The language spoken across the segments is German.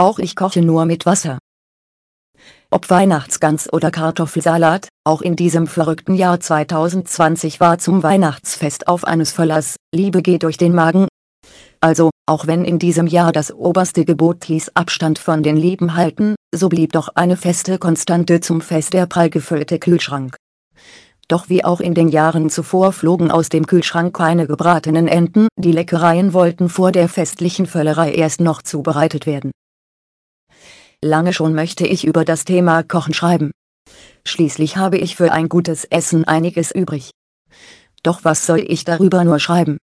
auch ich koche nur mit Wasser. Ob Weihnachtsgans oder Kartoffelsalat, auch in diesem verrückten Jahr 2020 war zum Weihnachtsfest auf eines Verlass, Liebe geht durch den Magen. Also, auch wenn in diesem Jahr das oberste Gebot hieß Abstand von den Lieben halten, so blieb doch eine feste Konstante zum Fest der prall gefüllte Kühlschrank. Doch wie auch in den Jahren zuvor flogen aus dem Kühlschrank keine gebratenen Enten, die Leckereien wollten vor der festlichen Völlerei erst noch zubereitet werden. Lange schon möchte ich über das Thema Kochen schreiben. Schließlich habe ich für ein gutes Essen einiges übrig. Doch was soll ich darüber nur schreiben?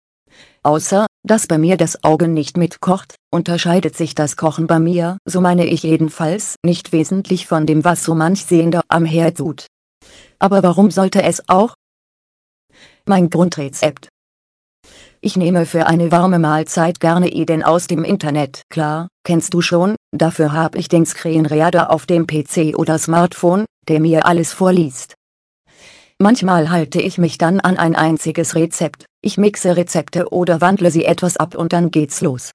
Außer, dass bei mir das Auge nicht mitkocht, unterscheidet sich das Kochen bei mir, so meine ich jedenfalls, nicht wesentlich von dem was so manch Sehender am Herd tut. Aber warum sollte es auch? Mein Grundrezept ich nehme für eine warme Mahlzeit gerne Eden aus dem Internet. Klar, kennst du schon, dafür habe ich den Screenreader auf dem PC oder Smartphone, der mir alles vorliest. Manchmal halte ich mich dann an ein einziges Rezept, ich mixe Rezepte oder wandle sie etwas ab und dann geht's los.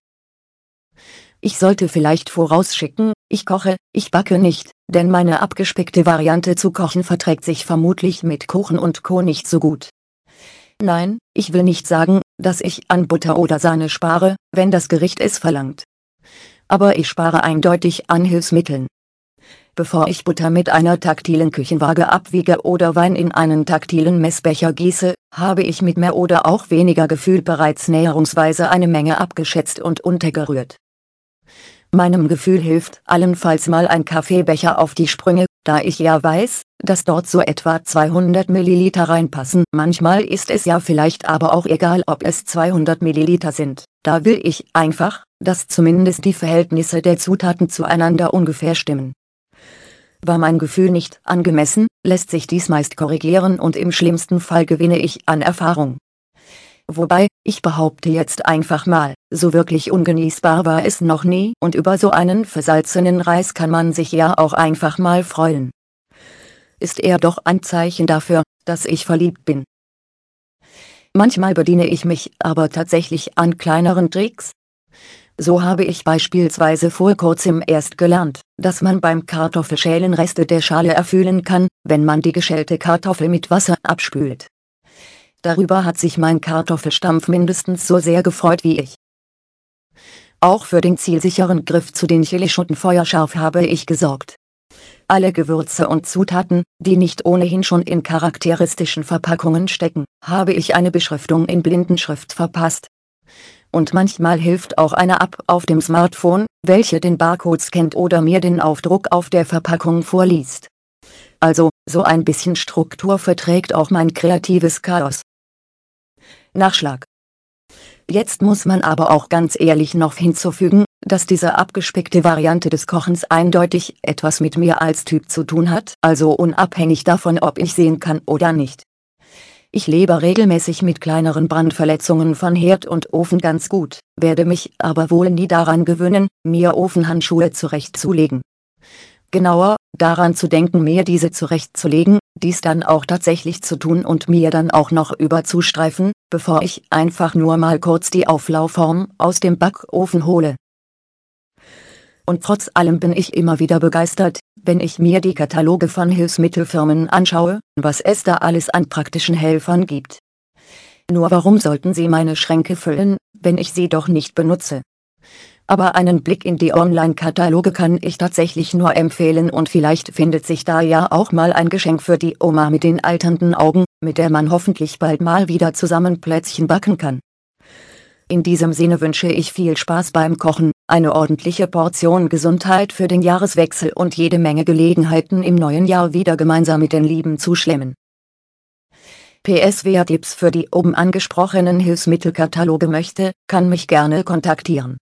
Ich sollte vielleicht vorausschicken, ich koche, ich backe nicht, denn meine abgespeckte Variante zu kochen verträgt sich vermutlich mit Kuchen und Co. nicht so gut. Nein, ich will nicht sagen, dass ich an Butter oder Sahne spare, wenn das Gericht es verlangt. Aber ich spare eindeutig an Hilfsmitteln. Bevor ich Butter mit einer taktilen Küchenwaage abwiege oder Wein in einen taktilen Messbecher gieße, habe ich mit mehr oder auch weniger Gefühl bereits näherungsweise eine Menge abgeschätzt und untergerührt. Meinem Gefühl hilft allenfalls mal ein Kaffeebecher auf die Sprünge, da ich ja weiß, dass dort so etwa 200 Milliliter reinpassen. Manchmal ist es ja vielleicht aber auch egal ob es 200 Milliliter sind, da will ich einfach, dass zumindest die Verhältnisse der Zutaten zueinander ungefähr stimmen. War mein Gefühl nicht angemessen, lässt sich dies meist korrigieren und im schlimmsten Fall gewinne ich an Erfahrung. Wobei, ich behaupte jetzt einfach mal, so wirklich ungenießbar war es noch nie und über so einen versalzenen Reis kann man sich ja auch einfach mal freuen. Ist er doch ein Zeichen dafür, dass ich verliebt bin. Manchmal bediene ich mich aber tatsächlich an kleineren Tricks. So habe ich beispielsweise vor kurzem erst gelernt, dass man beim Kartoffelschälen Reste der Schale erfüllen kann, wenn man die geschälte Kartoffel mit Wasser abspült. Darüber hat sich mein Kartoffelstampf mindestens so sehr gefreut wie ich. Auch für den zielsicheren Griff zu den Chilischoten feuerscharf habe ich gesorgt. Alle Gewürze und Zutaten, die nicht ohnehin schon in charakteristischen Verpackungen stecken, habe ich eine Beschriftung in Blindenschrift verpasst. Und manchmal hilft auch eine App auf dem Smartphone, welche den Barcode scannt oder mir den Aufdruck auf der Verpackung vorliest. Also, so ein bisschen Struktur verträgt auch mein kreatives Chaos. Nachschlag. Jetzt muss man aber auch ganz ehrlich noch hinzufügen, dass diese abgespeckte Variante des Kochens eindeutig etwas mit mir als Typ zu tun hat, also unabhängig davon ob ich sehen kann oder nicht. Ich lebe regelmäßig mit kleineren Brandverletzungen von Herd und Ofen ganz gut, werde mich aber wohl nie daran gewöhnen, mir Ofenhandschuhe zurechtzulegen. Genauer, daran zu denken mir diese zurechtzulegen, dies dann auch tatsächlich zu tun und mir dann auch noch überzustreifen, bevor ich einfach nur mal kurz die Auflaufform aus dem Backofen hole. Und trotz allem bin ich immer wieder begeistert, wenn ich mir die Kataloge von Hilfsmittelfirmen anschaue, was es da alles an praktischen Helfern gibt. Nur warum sollten sie meine Schränke füllen, wenn ich sie doch nicht benutze? aber einen Blick in die Online-Kataloge kann ich tatsächlich nur empfehlen und vielleicht findet sich da ja auch mal ein Geschenk für die Oma mit den alternden Augen, mit der man hoffentlich bald mal wieder zusammen Plätzchen backen kann. In diesem Sinne wünsche ich viel Spaß beim Kochen, eine ordentliche Portion Gesundheit für den Jahreswechsel und jede Menge Gelegenheiten im neuen Jahr wieder gemeinsam mit den Lieben zu schlemmen. PS Wer Tipps für die oben angesprochenen Hilfsmittelkataloge möchte, kann mich gerne kontaktieren.